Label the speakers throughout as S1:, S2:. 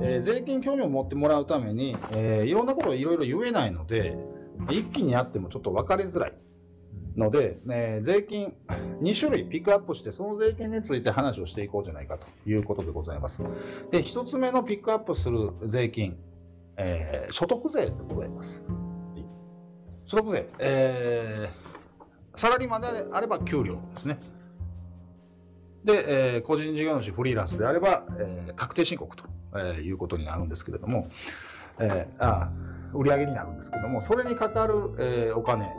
S1: えー税金興味を持ってもらうために、えーいろんなことをいろいろ言えないので、一気にやってもちょっと分かりづらいので、えー税金2種類ピックアップして、その税金について話をしていこうじゃないかということでございます。で、1つ目のピックアップする税金、えー所得税でございます。所得税、えーサラリーマンであれば給料ですね。で、えー個人事業主、フリーランスであれば、えー確定申告と、えいうことになるんですけれども、えーあ売上になるんですけども、それにかかる、えお金、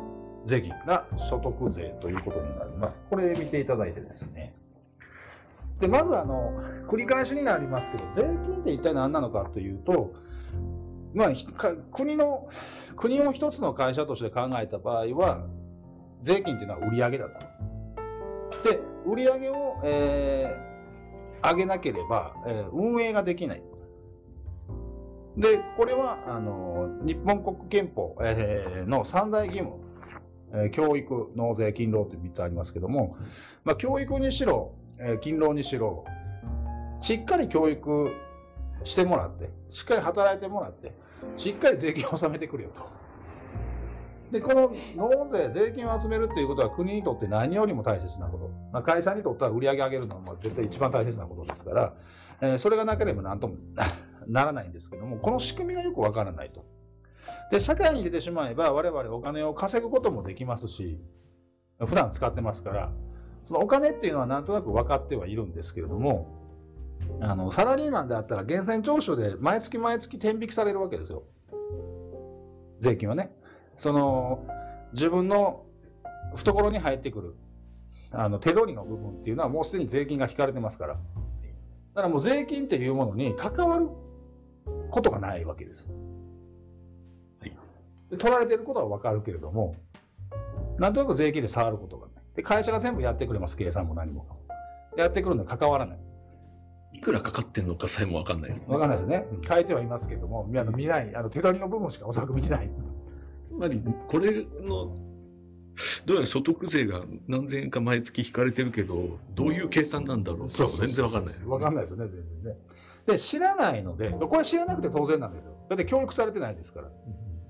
S1: 税金が所得税ということになります。これ見ていただいてですね。で、まずあの、繰り返しになりますけど、税金って一体何なのかというと、まあ、国の、国を一つの会社として考えた場合は、税金っていうのは売上だと。で、売上げを、えー上げなければ、えー運営ができない。で、これは、あの、日本国憲法、えーの三大義務、えー教育、納税、勤労という3つありますけども、まあ、教育にしろ、えー勤労にしろ、しっかり教育してもらって、しっかり働いてもらって、しっかり税金を納めてくれよと。で、この納税、税金を集めるっていうことは国にとって何よりも大切なこと。まあ、会社にとっては売り上げ上げるのは絶対一番大切なことですから、えーそれがなければ何とも ならないんですけども、この仕組みがよくわからないと。で、社会に出てしまえば我々お金を稼ぐこともできますし、普段使ってますから、そのお金っていうのはなんとなく分かってはいるんですけれども、あの、サラリーマンであったら源泉徴収で毎月毎月天引きされるわけですよ。税金はね。その、自分の懐に入ってくる、あの、手取りの部分っていうのはもうすでに税金が引かれてますから。だからもう税金っていうものに関わることがないわけです。はい、で取られてることはわかるけれども、なんとなく税金で触ることがない。で、会社が全部やってくれます、計算も何も。やってくるのに関わらない。
S2: いくらかかってんのかさえもわかんないですもん
S1: わかんないですね。書いてはいますけども、あの見ない、あの手取りの部分しかおそらく見てない。
S2: つまり、これの、どうやら所得税が何千円か毎月引かれてるけど、どういう計算なんだろう？全然わかんない。
S1: わかんないですよね、全然ね。で、知らないので、これ知らなくて当然なんですよ。だって教育されてないですから。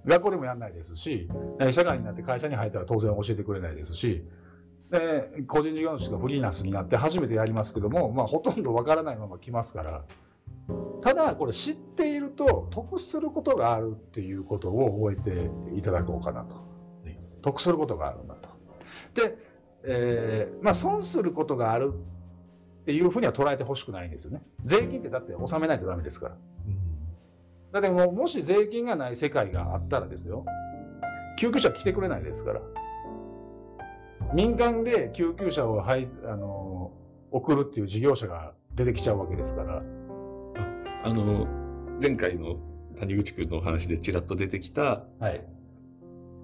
S1: 学校でもやんないですし、え社会になって会社に入ったら当然教えてくれないですし、で個人事業主がフリーランスになって初めてやりますけども、まあ、ほとんどわからないまま来ますから、ただ、これ知っていると得することがあるっていうことを覚えていただこうかなと。得することがあるんだと。で、えーまあ、損することがあるっていうふうには捉えてほしくないんですよね。税金ってだって納めないとダメですから。だってもう、もし税金がない世界があったらですよ、救急車来てくれないですから。民間で救急車を、はい、あの送るっていう事業者が出てきちゃうわけですから。
S2: あの、前回の谷口君のお話でちらっと出てきた、
S1: はい。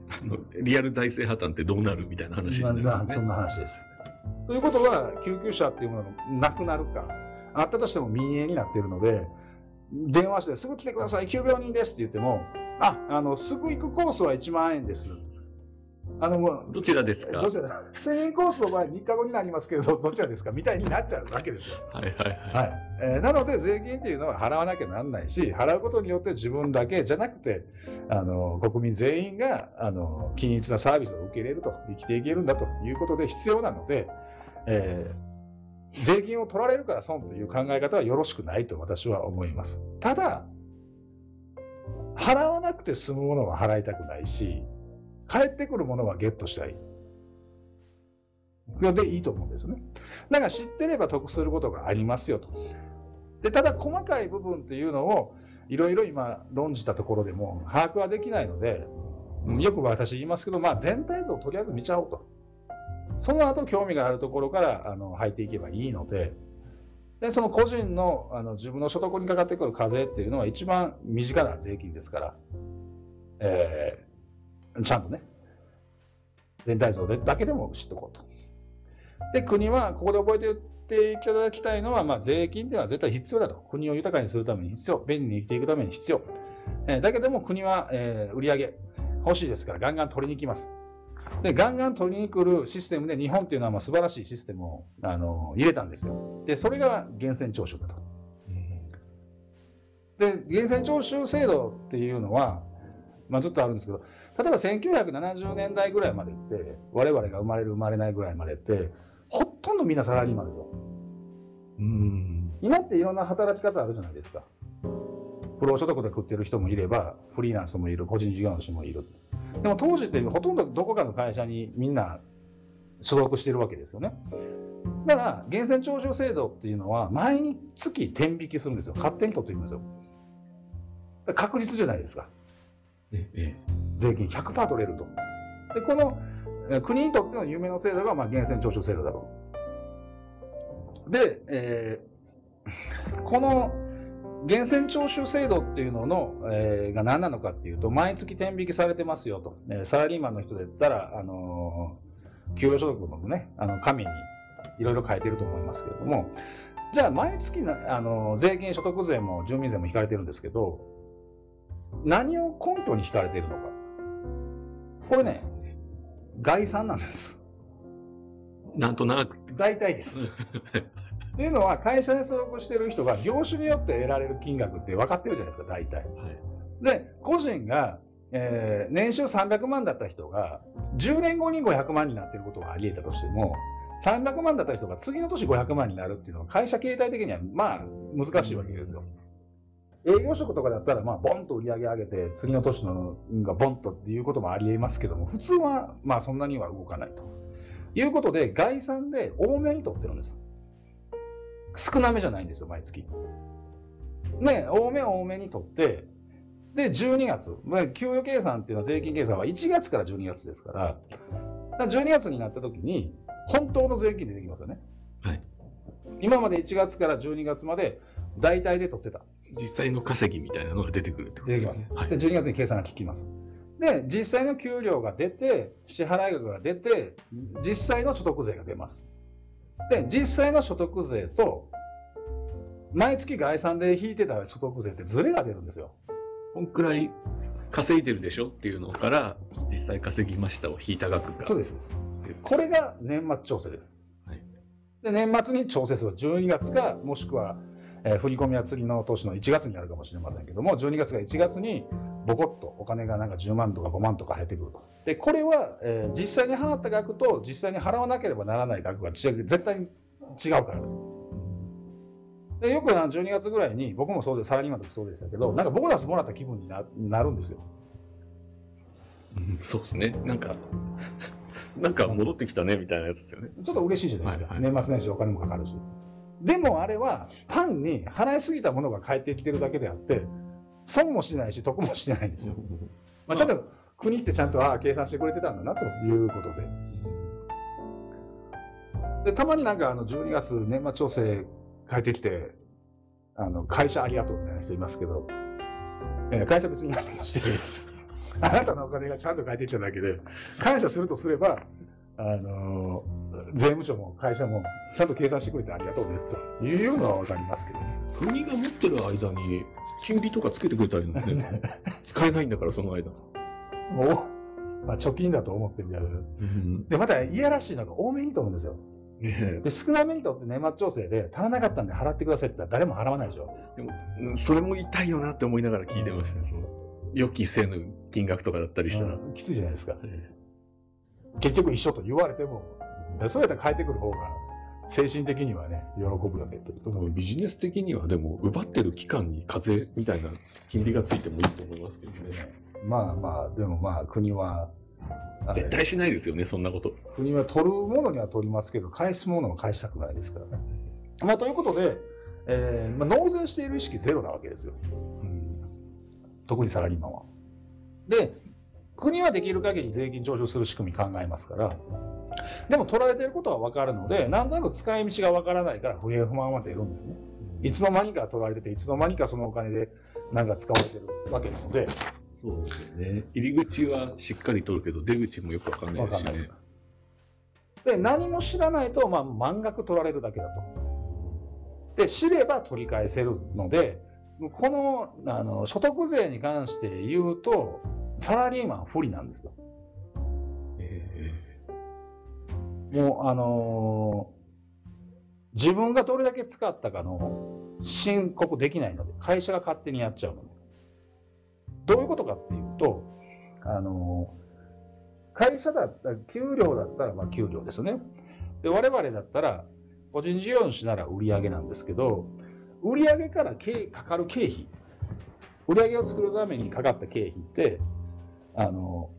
S2: あのリアル財政破綻ってどうなるみたいな話になるんですね
S1: まあそんな話です。ということは、救急車っていうものがなくなるか、あったとしても民営になっているので、電話してすぐ来てください、急病人ですって言っても、あ、あの、すぐ行くコースは1万円です。あの、もう、
S2: どちらですか？
S1: どちら1000円コースの場合3日後になりますけど、どちらですか？みたいになっちゃうわけですよ。
S2: はいはいはい。
S1: はいえーなので、税金っていうのは払わなきゃなんないし、払うことによって自分だけじゃなくて、あの国民全員があの均一なサービスを受け入れると、生きていけるんだということで必要なので、えー税金を取られるから損という考え方はよろしくないと私は思います。ただ、払わなくて済むものは払いたくないし、返ってくるものはゲットしたい。でいいと思うんですよね。だから知ってれば得することがありますよと。で、ただ細かい部分っていうのをいろいろ今論じたところでも把握はできないので、よく私言いますけど、まあ全体像をとりあえず見ちゃおうと。その後興味があるところからあの入っていけばいいので、で、その個人のあの自分の所得にかかってくる課税っていうのは一番身近な税金ですから、えちゃんとね、全体像でだけでも知っておこうと。で、国は、ここで覚えておいていただきたいのは、まあ、税金では絶対必要だと。国を豊かにするために必要。便利に生きていくために必要。えーだけども国は、えー売り上げ欲しいですから、ガンガン取りに来ます。で、ガンガン取りに来るシステムで、日本っていうのはまあ素晴らしいシステムを、あの入れたんですよ。で、それが源泉徴収だと。で、源泉徴収制度っていうのは、まあ、ずっとあるんですけど、例えば1970年代ぐらいまでって、我々が生まれる生まれないぐらいまでって、ほとんどみんなサラリーマンですよ。うん今っていろんな働き方あるじゃないですか。不労所得で食ってる人もいれば、フリーランスもいる、個人事業主もいる。でも当時ってほとんどどこかの会社にみんな所属してるわけですよね。だから、源泉徴収制度っていうのは、毎月天引きするんですよ。勝手に取っていきますよ。確実じゃないですか。ええ、税金100%取れると。で、この国にとっての夢の制度が、まあ、源泉徴収制度だろう。で、えー、この源泉徴収制度っていうのの、えー、が何なのかっていうと、毎月天引きされてますよと。えー、サラリーマンの人で言ったら、あのー、給与所得のね、あの紙にいろいろ書いてると思いますけれども、じゃあ毎月な、あの税金、所得税も住民税も引かれてるんですけど、何を根拠に引かれているのか。これね、概算なんです。
S2: なんとなく。
S1: 大体です。っていうのは、会社に所属してる人が業種によって得られる金額って分かってるじゃないですか、大体。はい、で、個人が、えー、年収300万だった人が、10年後に500万になっていることがあり得たとしても、300万だった人が次の年500万になるっていうのは、会社形態的にはまあ難しいわけですよ。営業職とかだったら、まあ、ボンと売り上げ上げて、次の年のがボンとっていうこともありえますけども、普通はまあそんなには動かないということで、概算で多めに取ってるんです。少なめじゃないんですよ、毎月。ね、多め多めに取って、で、12月、まあ、給与計算っていうのは税金計算は1月から12月ですから、から12月になった時に、本当の税金出てきますよね。はい。今まで1月から12月まで大体で取ってた。
S2: 実際の稼ぎみたいなのが出てくるってことですね。出てきます。
S1: で、12月に計算が効きます。で、実際の給料が出て、支払い額が出て、実際の所得税が出ます。で、実際の所得税と、毎月概算で引いてた所得税ってズレが出るんですよ。
S2: こんくらい稼いでるでしょっていうのから、実際稼ぎましたを引いた額が。
S1: そうです。これが年末調整です。はい、で年末に調整する12月か、もしくはえー、振り込みは次の年の1月になるかもしれませんけども、12月か1月にボコッとお金がなんか10万とか5万とか入ってくると。で、これは、えー、実際に払った額と実際に払わなければならない額が絶対に違うからでよく12月ぐらいに、僕もそうで、サラリーマンの時そうでしたけど、なんかボーナスもらった気分にななるんですよ。
S2: うん、そうですね。なんか、なんか戻ってきたねみたいなやつですよね。
S1: ちょっと嬉しいじゃないですか。はいはい、年末年始お金もかかるし。でもあれは単に払いすぎたものが返ってきてるだけであって、損もしないし、得もしないんですよ。まあ、ちゃんと国ってちゃんとああ計算してくれてたんだなということで。でたまになんかあの12月年末調整帰ってきて、あの会社ありがとうみたいな人いますけど、えー、会社別に何もしてないです。あなたのお金がちゃんと返ってきただけで、感謝するとすれば、あの税務署も会社もちゃんと計算してくれてありがとうねというのは分かりますけど、ね、
S2: 国が持ってる間に金利とかつけてくれたりね。使えないんだからその間。
S1: もう、まあ、貯金だと思ってるんだけど、うん、でまたいやらしいのが多めに取るんですよ。で少なめにとって年末調整で足らなかったんで払ってくださいって言ったら誰も払わないでしょ。で
S2: もそれも痛いよなって思いながら聞いてましたね、その予期せぬ金額とかだったりしたら、
S1: うん、きついじゃないですか、結局一緒と言われてもそうやったら帰ってくる方が精神的にはね、喜ぶよね
S2: ビジネス的にはでも、奪ってる期間に風みたいな金利がついてもいいと思いますけどね。
S1: まあまあ、でもまあ、国は。
S2: 絶対しないですよね、そんなこと。
S1: 国は取るものには取りますけど、返すものは返したくないですからね。まあ、ということで、えーまあ、納税している意識ゼロなわけですよ。うん、特にサラリーマンは。で、国はできる限り税金徴収する仕組み考えますから、でも取られてることは分かるので、なんとなく使い道が分からないから不平不満は出るんですね。いつの間にか取られてて、いつの間にかそのお金でなんか使われてるわけなので。
S2: そうですよね。入り口はしっかり取るけど、出口もよく分かんないですしね。
S1: で、何も知らないと、まあ、満額取られるだけだと。で、知れば取り返せるので、このあの所得税に関して言うと、サラリーマン不利なんですよ。もう、あのー、自分がどれだけ使ったかの申告できないので、会社が勝手にやっちゃうので。どういうことかっていうと、あの、会社だったら、給料だったら、まあ給料ですね。で、我々だったら、個人事業主なら売上なんですけど、売上から経かかる経費、売上を作るためにかかった経費って、あの、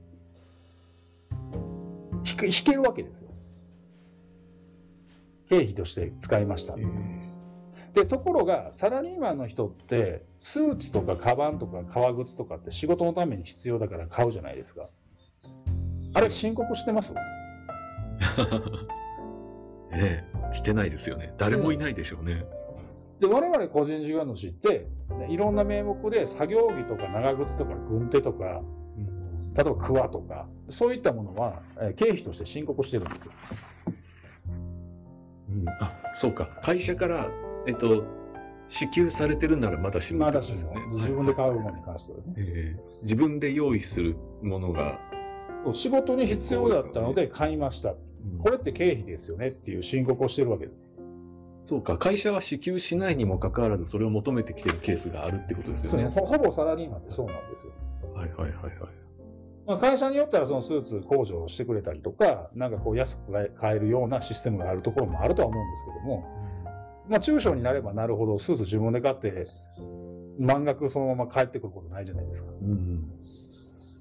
S1: 引けるわけですよ。経費として使いました。えーで、ところが、サラリーマンの人って、スーツとかカバンとか革靴とかって仕事のために必要だから買うじゃないですか。あれ、申告してます？
S2: ええ、してないですよね。誰もいないでしょうね。
S1: で、我々個人事業主って、いろんな名目で作業着とか長靴とか軍手とか、例えばクワとか、そういったものは、え経費として申告してるんですよ。
S2: うん、あ、そうか。会社からえっと、支給されてるならまだし
S1: も、まだしも、ね、自分で買うものに関してはね、
S2: えー、自分で用意するものが。
S1: 仕事に必要だったので買いました。これって経費ですよねっていう申告をしてるわけです。
S2: そうか、会社は支給しないにもかかわらず、それを求めてきてるケースがあるってことですよね。
S1: ほほぼサラリーマンってそうなんですよ。
S2: はいはいはいはい。
S1: まあ、会社によったらそのスーツ工場をしてくれたりとか、なんかこう安く買えるようなシステムがあるところもあるとは思うんですけども、まあ、中小になればなるほど、スーツ自分で買って、満額そのまま帰ってくることないじゃないですか。うん、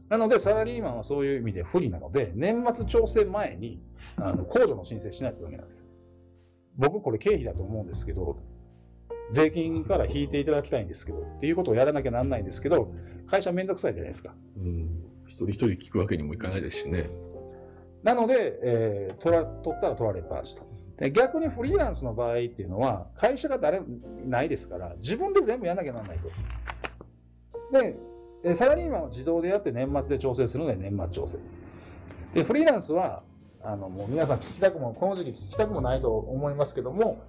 S1: なので、サラリーマンはそういう意味で不利なので、年末調整前に、あの、控除の申請しないとダメなんです。僕これ経費だと思うんですけど、税金から引いていただきたいんですけど、っていうことをやらなきゃなんないんですけど、会社めんどくさいじゃないですか。
S2: うん。一人一人聞くわけにもいかないですしね。
S1: なので、えー、取ら取ったら取られっぱなしと。で逆にフリーランスの場合っていうのは、会社が誰もないですから、自分で全部やらなきゃならないと。で、サラリーマンは自動でやって年末で調整するので年末調整。で、フリーランスは、あの、もう皆さん聞きたくも、この時期聞きたくもないと思いますけども、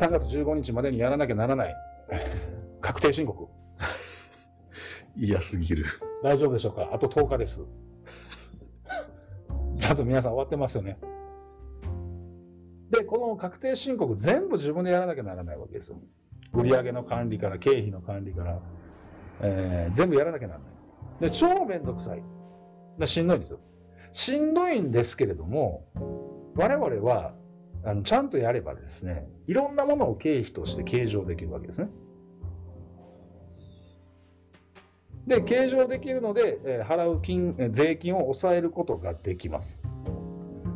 S1: 3月15日までにやらなきゃならない。確定申告。
S2: 嫌すぎる。
S1: 大丈夫でしょうか？あと10日です。ちゃんと皆さん終わってますよね。で、この確定申告全部自分でやらなきゃならないわけですよ。売上の管理から経費の管理から、えー、全部やらなきゃならない。で、超めんどくさい。しんどいんですよ。しんどいんですけれども、我々は、あの、ちゃんとやればですね、いろんなものを経費として計上できるわけですね。で、計上できるので、えー、払う金、税金を抑えることができます。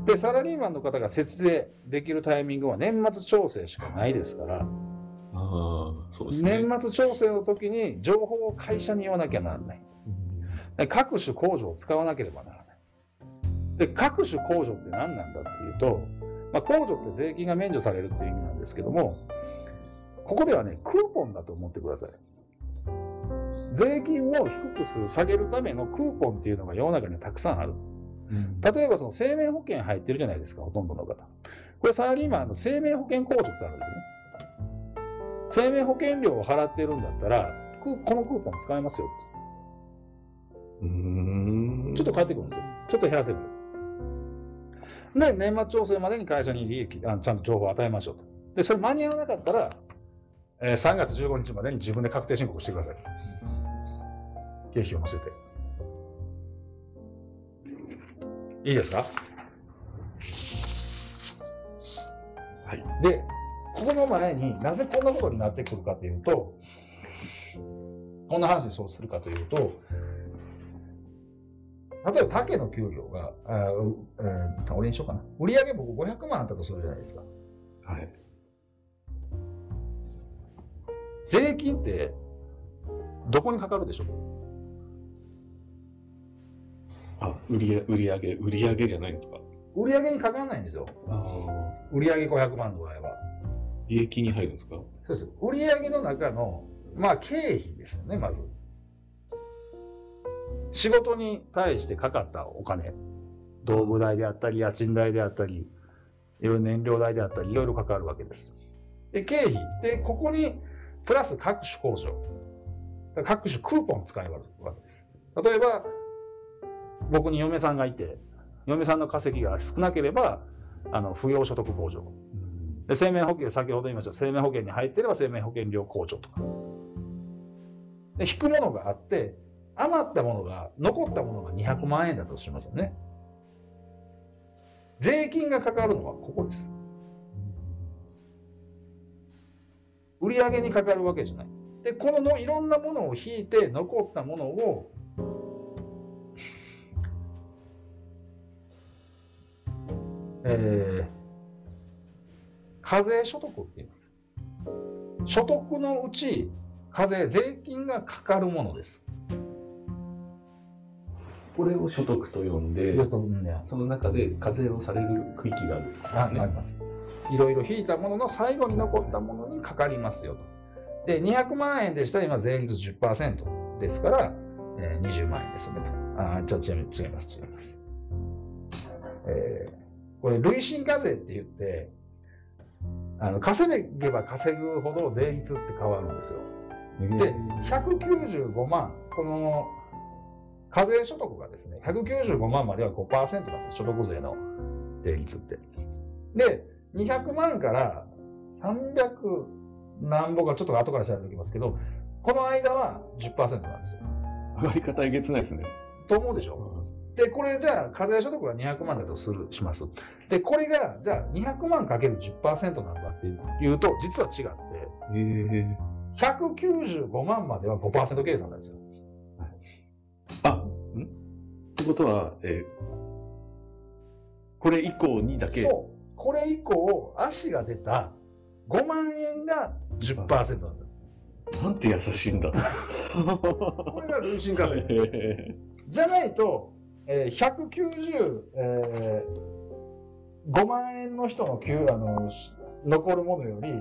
S1: で、サラリーマンの方が節税できるタイミングは年末調整しかないですから、あそうですね、年末調整の時に情報を会社に言わなきゃならない。うん、各種控除を使わなければならない。で、各種控除って何なんだっていうと、まあ、控除って税金が免除されるっていう意味なんですけども、ここではね、クーポンだと思ってください。税金を低くする、下げるためのクーポンっていうのが世の中にはたくさんある。例えばその生命保険入ってるじゃないですか、ほとんどの方。これサラリーマンの生命保険控除ってあるんですね。生命保険料を払ってるんだったら、このクーポン使えますよって。ちょっと返ってくるんですよ。ちょっと減らせるんです。で、年末調整までに会社に利益あちゃんと情報を与えましょうと。で、それ間に合わなかったら、えー、3月15日までに自分で確定申告してください。経費を載せて。いいですかはい。で、この前になぜこんなことになってくるかというと、こんな話でそうするかというと、例えば竹の給料が、あえー、俺にしようかな。売上僕500万あったとするじゃないですか。はい。税金って、どこにかかるでしょう
S2: あ、売り売り上げ、売り上げじゃないんですか
S1: 売り上げにかからないんですよ。売り上げ500万の場合は。
S2: 利益に入るんですか？
S1: そうです。売り上げの中の、まあ、経費ですよね、まず。仕事に対してかかったお金。道具代であったり、家賃代であったり、いろいろ燃料代であったり、いろいろかかるわけです。で、経費。で、ここに、プラス各種控除。各種クーポン使えるわけです。例えば、僕に嫁さんがいて、嫁さんの稼ぎが少なければ、あの、扶養所得控除。で生命保険、先ほど言いました生命保険に入っていれば生命保険料控除とか。で、引くものがあって、余ったものが、残ったものが200万円だとしますよね。税金がかかるのはここです。売上にかかるわけじゃない。で、こののいろんなものを引いて残ったものを、えー課税所得って言います。所得のうち、課税、税金がかかるものです。
S2: これを所得と呼んで、その中で課税をされる区域があるんです
S1: ああります。いろいろ引いたものの最後に残ったものにかかりますよと。で、200万円でしたら今税率10%ですから、えー20万円ですよねと。あーちょっと違います、違います、違います。えーこれ、累進課税って言って、あの稼げば稼ぐほど税率って変わるんですよ。で、195万、この課税所得がですね、195万までは5%だった、所得税の税率って。で、200万から300何ぼか、ちょっと後から調べておきますけど、この間は10%なんですよ。
S2: 上がり方えげつないですね。
S1: と思うでしょ？で、これじゃあ、課税所得が200万だとする、します。で、これが、じゃあ、200万かける10%なんだっていうと、実は違って、
S2: へえ。
S1: 195万までは5%計算なんですよ。
S2: あ、ん？ってことは、えーこれ以降にだけ、
S1: そう。これ以降、足が出た5万円が10%なんだ。
S2: なんて優しいんだ。
S1: これが累進課税。
S2: へ
S1: じゃないと、えー190、えー、5万円の人の給あのし残るものより、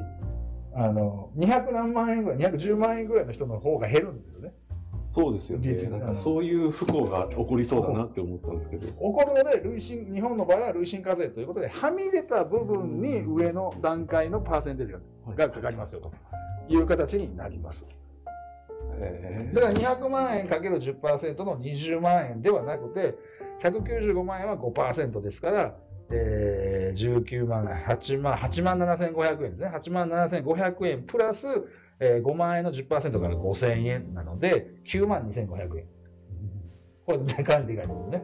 S1: あの、200何万円ぐらい、210万円ぐらいの人の方が減るんですよね。
S2: そうですよね。
S1: 実
S2: なんかそういう不幸が起こりそうだなって思ったんですけど。
S1: 起こるので、累進、日本の場合は累進課税ということで、はみ出た部分に上の段階のパーセンテージががかかりますよという形になります。
S2: へ
S1: だから200万円かける10%の20万円ではなくて、195万円は5%ですから、えー、19万、8万、8万7500円ですね。8万7500円プラス、えー5万円の10%から5000円なので、9万2500円。これ、かなりでかいですよね。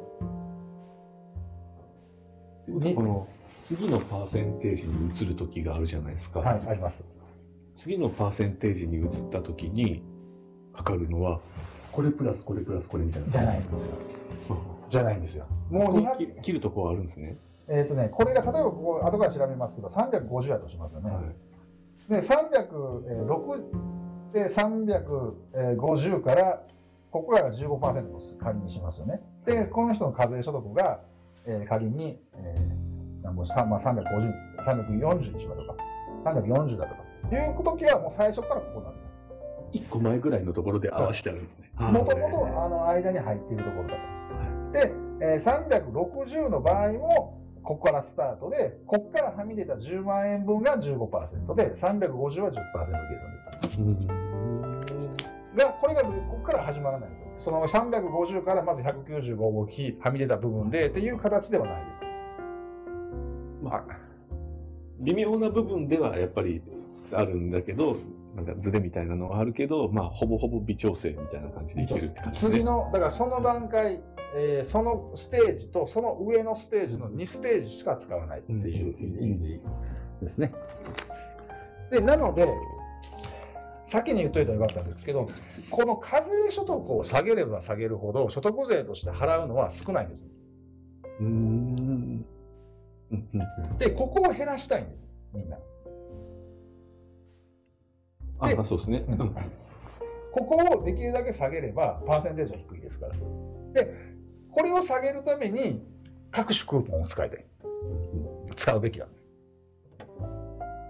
S2: え。この次のパーセンテージに移る時があるじゃないですか。
S1: はい、あります。
S2: 次のパーセンテージに移った時にかかるのは、これプラスこれプラスこれみたいな。
S1: じゃないんですよ。じゃないんですよ。もう
S2: ここ
S1: 200、
S2: 切切るとこはあるんですね。
S1: えっ、とね、これが例えばここ、後から調べますけど、350やとしますよね。
S2: はい
S1: で、306で350から、ここから15%と仮にしますよね。で、この人の課税所得が、えー仮に、えー、なんぼさまあ、350、340にしましょうか。340だとか。いう時はもう最初からここなんです。
S2: 一個前ぐらいのところで合わせてあるんですね。
S1: もともとあの間に入っているところだと。で、えー360の場合も、ここからスタートで、ここからはみ出た10万円分が15%で、350は10%計算です。
S2: うん
S1: が、これが、ここから始まらないんですよ。その350からまず195をきはみ出た部分でっていう形ではないです。
S2: まあ、微妙な部分ではやっぱりあるんだけど、なんかズレみたいなのはあるけど、まあ、ほぼほぼ微調整みたいな感じでいけるって感じね。
S1: 次の、だからその段階、えーそのステージとその上のステージの2ステージしか使わないっていう
S2: うん
S1: 意味ですね。で、なので、先に言っといたらよかったんですけど、この課税所得を下げれば下げるほど、所得税として払うのは少ないんです。
S2: うーん。うんうん
S1: で、ここを減らしたいんです、みんな。
S2: あ、そうですね。
S1: う
S2: うんん
S1: ここをできるだけ下げれば、パーセンテージは低いですから。で、これを下げるために、各種クーポンを使いたい。使うべきなんです。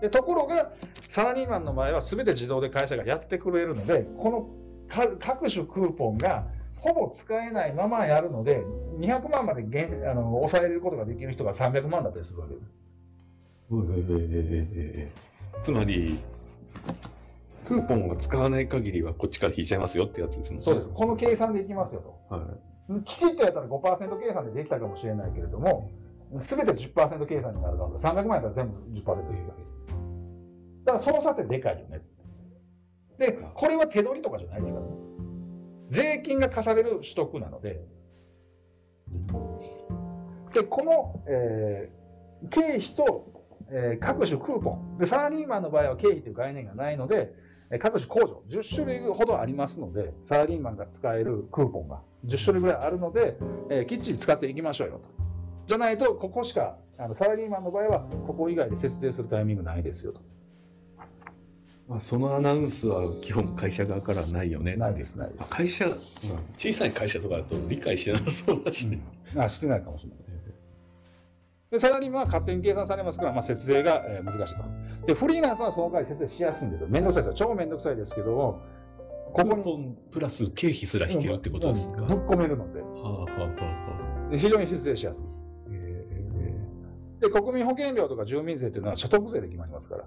S1: でところが、サラリーマンの場合は全て自動で会社がやってくれるので、このか各種クーポンがほぼ使えないままやるので、200万まで減あの抑えることができる人が300万だったりするわけです。
S2: えーつまり、クーポンを使わない限りはこっちから引いちゃいますよってやつですね。
S1: そうです。この計算でいきますよと。
S2: は
S1: きちっとやったら5%計算でできたかもしれないけれども、すべて10%計算になるので、300万円だったら全部10%計算です。だからその差ってでかいよね。で、これは手取りとかじゃないですからね。税金が課される取得なので、で、この、えー経費と、えー各種クーポン。で、サラリーマンの場合は経費という概念がないので、えー各種控除、10種類ほどありますので、サラリーマンが使えるクーポンが10種類ぐらいあるので、えーきっちり使っていきましょうよと。じゃないと、ここしか、あのサラリーマンの場合は、ここ以外で節税するタイミングないですよと。
S2: まあ、そのアナウンスは基本会社側からはないよね。
S1: ないです、ないで
S2: あ
S1: す。
S2: 会社、小さい会社とかだと理解してなさそうだしね。
S1: あしてないかもしれない。で、サラリーマンは勝手に計算されますから、まあ、節税が、えー難しいと。で、フリーランスはその代わり節税しやすいんですよ。めんどくさいですよ。超めんどくさいですけども、ここに
S2: プラス経費すら引けるってことですか？
S1: うんぶっ込めるので、
S2: はあはあはあは
S1: で非常に節税しやすい。で、国民保険料とか住民税っていうのは所得税で決まりますから。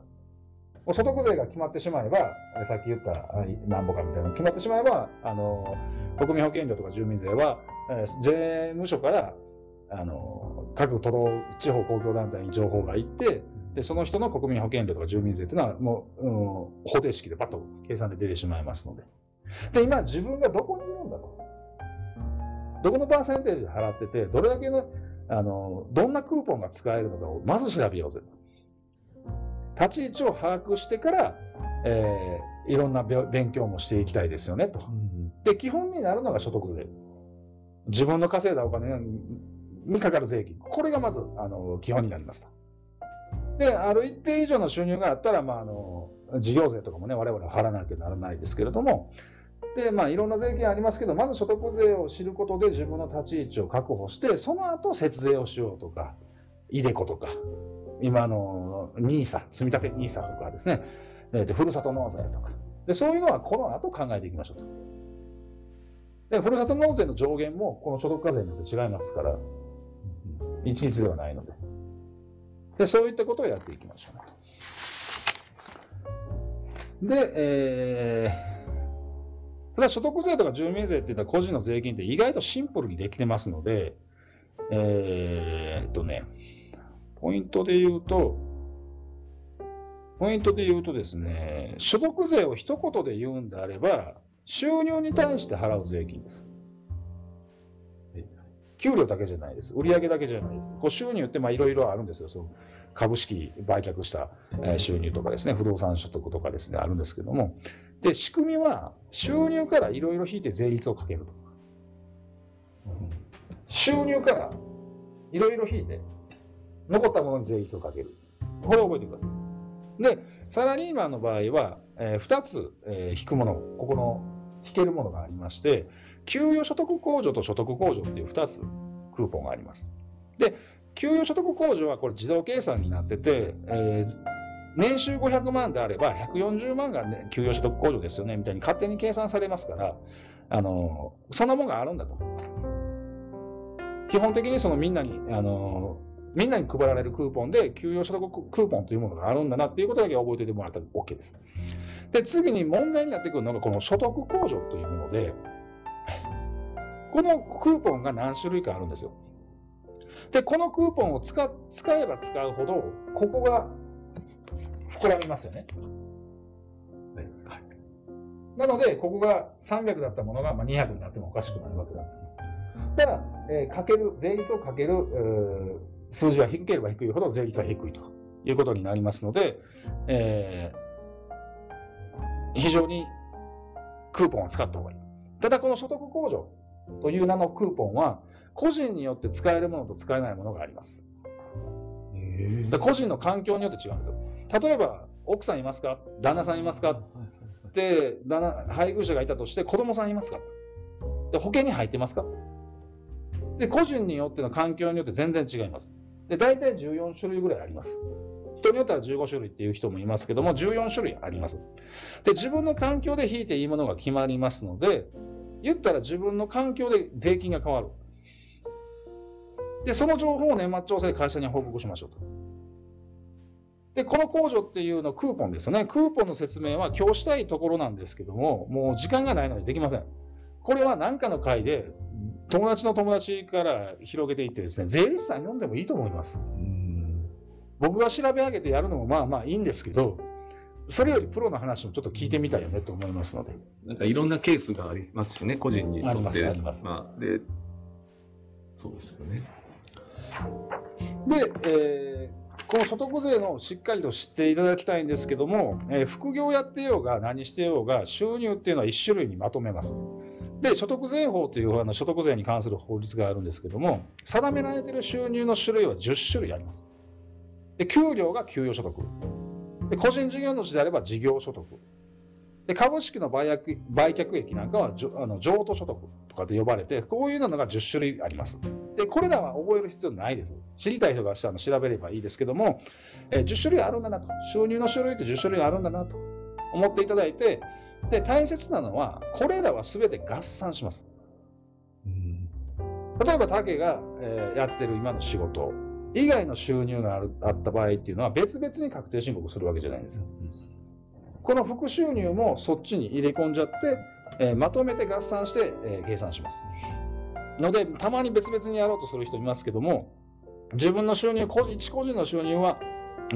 S1: もう所得税が決まってしまえば、えさっき言ったあなんぼかみたいなの決まってしまえば、あの、国民保険料とか住民税は、えー税務署から、あの、各都道、地方公共団体に情報が行って、で、その人の国民保険料とか住民税っていうのは、もう、うん、方程式でパッと計算で出てしまいますので。で、今自分がどこにいるんだと。どこのパーセンテージで払ってて、どれだけの、あの、どんなクーポンが使えるのかをまず調べようぜ。立ち位置を把握してから、えーいろんなべ勉強もしていきたいですよね、とで、基本になるのが所得税。自分の稼いだお金にかかる税金。これがまず、あの、基本になりますと。で、ある一定以上の収入があったら、まあ、あの、事業税とかもね、我々は払わなきゃならないですけれども、で、まあ、いろんな税金ありますけど、まず所得税を知ることで自分の立ち位置を確保して、その後節税をしようとか、イデコとか、今の NISA、積立 NISA とかですね、で、ふるさと納税とか。で、そういうのはこの後考えていきましょうと。で、ふるさと納税の上限もこの所得課税によって違いますから、一律ではないので。で、そういったことをやっていきましょう。で、えー、ただ所得税とか住民税っていうのは個人の税金って意外とシンプルにできてますので、えーっとね、ポイントで言うと、ポイントで言うとですね、所得税を一言で言うんであれば、収入に対して払う税金です。給料だけじゃないです。売上だけじゃないです。こう収入っていろいろあるんですよ。そう株式売却した収入とかですね、不動産所得とかですね、あるんですけども。で、仕組みは収入からいろいろ引いて税率をかけると。収入からいろいろ引いて、残ったものに税率をかける。これを覚えてください。で、サラリーマンの場合は、え2つ、えー引くもの、ここの引けるものがありまして、給与所得控除と所得控除っていう2つクーポンがあります。で、給与所得控除はこれ自動計算になってて、えー年収500万であれば140万が、ね、給与所得控除ですよねみたいに勝手に計算されますから、あのそんなもんがあるんだと。基本的にそのみんなに、あのみんなに配られるクーポンで、給与所得クーポンというものがあるんだなっていうことだけ覚えておいてもらったら OK です。で、次に問題になってくるのが、この所得控除というもので、このクーポンが何種類かあるんですよ。で、このクーポンを使使えば使うほど、ここが膨らみますよね。なので、ここが300だったものがまあ200になってもおかしくないわけなんです。ただ、えーかける、税率をかける、えー数字は低ければ低いほど税率は低いということになりますので、えー非常にクーポンを使った方がいい。ただ、この所得控除という名のクーポンは、個人によって使えるものと使えないものがあります。
S2: え
S1: で個人の環境によって違うんですよ。例えば、奥さんいますか？旦那さんいますか？で、旦那配偶者がいたとして、子供さんいますか？で保険に入ってますか？で、個人によっての環境によって全然違います。で、大体14種類ぐらいあります。人によっては15種類っていう人もいますけども、14種類あります。で、自分の環境で引いていいものが決まりますので、言ったら自分の環境で税金が変わる。で、その情報を年末調整で会社に報告しましょうと。で、この控除っていうのクーポンですよね。クーポンの説明は今日したいところなんですけども、もう時間がないのでできません。これは何かの回で友達の友達から広げていってですね、税理士さん読んでもいいと思います。僕が調べ上げてやるのもまあまあいいんですけど、それよりプロの話もちょっと聞いてみたいよねと思いますので。
S2: なんかいろんなケースがありますしね、個人にとって。
S1: ありますあります
S2: あ、で、そうですよね。
S1: で、えーこの所得税のしっかりと知っていただきたいんですけども、えー副業やってようが何してようが収入っていうのは1種類にまとめます。で、所得税法というあの所得税に関する法律があるんですけども、定められている収入の種類は10種類あります。で、給料が給与所得。で、個人事業主であれば事業所得。で、株式の売却売却益なんかはじょあの譲渡所得とかで呼ばれて、こういうのが10種類あります。で、これらは覚える必要ないです。知りたい人がしたら調べればいいですけども、えー10種類あるんだなと。収入の種類って10種類あるんだなと思っていただいて、で、大切なのは、これらは全て合算します。例えば、竹が、えーやってる今の仕事以外の収入があるあった場合っていうのは、別々に確定申告するわけじゃないんですよ。この副収入もそっちに入れ込んじゃって、えーまとめて合算して、えー計算します。ので、たまに別々にやろうとする人いますけども、自分の収入、一個人の収入は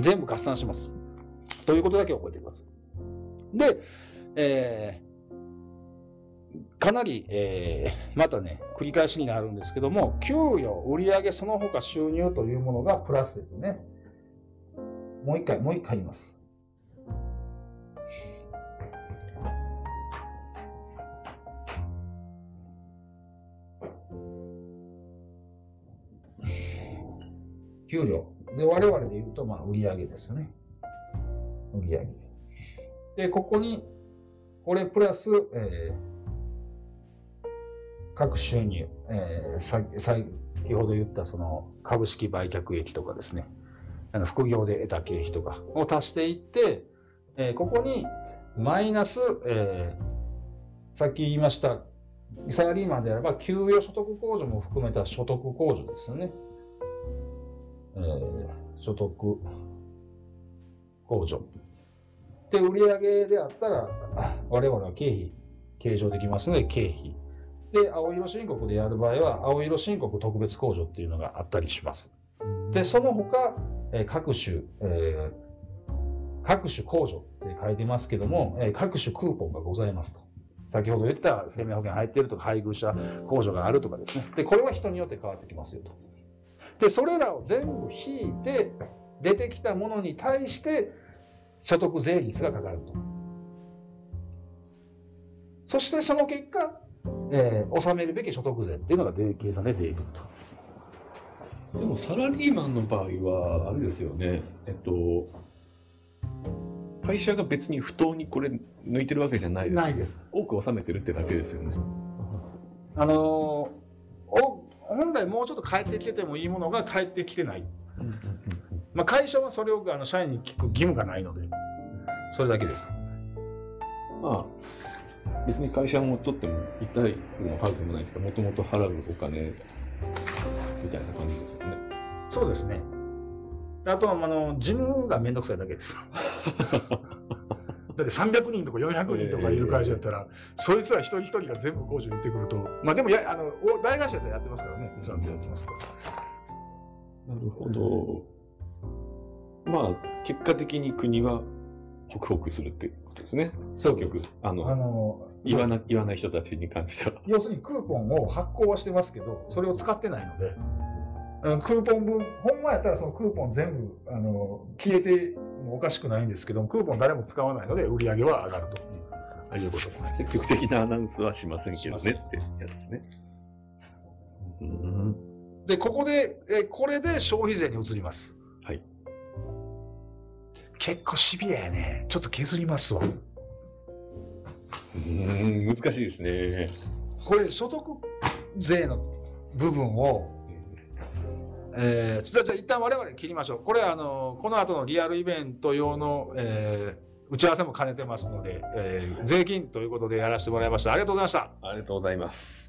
S1: 全部合算します。ということだけ覚えてください。で、えーかなり、えーまたね、繰り返しになるんですけども、給与、売上、その他収入というものがプラスですね。もう一回、もう一回言います。給料。で、我々で言うと、まあ、売上ですよね。売上。で、ここに、これプラス、えー各収入、えーさ先ほど言ったその株式売却益とかですね、あの副業で得た経費とかを足していって、えーここにマイナス、えーさっき言いました、サラリーマンであれば、給与所得控除も含めた所得控除ですよね。えー所得控除。で、売上であったら、我々は経費計上できますので、経費。で、青色申告でやる場合は、青色申告特別控除っていうのがあったりします。で、その他、え各種、えー各種控除って書いてますけども、え各種クーポンがございますと。先ほど言った生命保険入ってるとか、配偶者控除があるとかですね。で、これは人によって変わってきますよと。で、それらを全部引いて、出てきたものに対して、所得税率がかかると。そしてその結果、えー納めるべき所得税っていうのがで計算で出てくると。
S2: でもサラリーマンの場合は、あれですよね、えっと、会社が別に不当にこれ抜いてるわけじゃないです。
S1: ないです。
S2: 多く納めてるってだけですよね。
S1: あのーお本来もうちょっと返ってきててもいいものが返ってきてない。まあ、会社はそれをあの社員に聞く義務がないので、それだけです。
S2: まあ、別に会社も取っても痛いでも払うでもないですけど、もともと払うお金みたいな感じですよね。
S1: そうですね。あとは、あの、事務がめんどくさいだけです。だって300人とか400人とかいる会社やったら、そいつら一人一人が全部工場に行ってくると、まあでもや、あの、お大会社でやってますからね、ちゃんとやってますから。
S2: なるほど。まあ、結果的に国はホクホクするってですね。
S1: そう
S2: 結局、あ
S1: あ
S2: の、
S1: の、
S2: 言わな言わない人たちに関しては。
S1: 要するにクーポンを発行はしてますけど、それを使ってないので、あのクーポン分、ほんまやったらそのクーポン全部あの消えてもおかしくないんですけど、クーポン誰も使わないので、売り上げは上がるということで。
S2: 積極的なアナウンスはしませんけどねってやつですね。うん
S1: で、ここで、えこれで消費税に移ります。
S2: はい。
S1: 結構シビアやね。ちょっと削りますわ。
S2: うん、難しいですね。
S1: これ、所得税の部分を、えー、じゃあ、じゃあ一旦我々切りましょう。これ、あの、この後のリアルイベント用の、えー打ち合わせも兼ねてますので、えー税金ということでやらせてもらいました。ありがとうございました。
S2: ありがとうございます。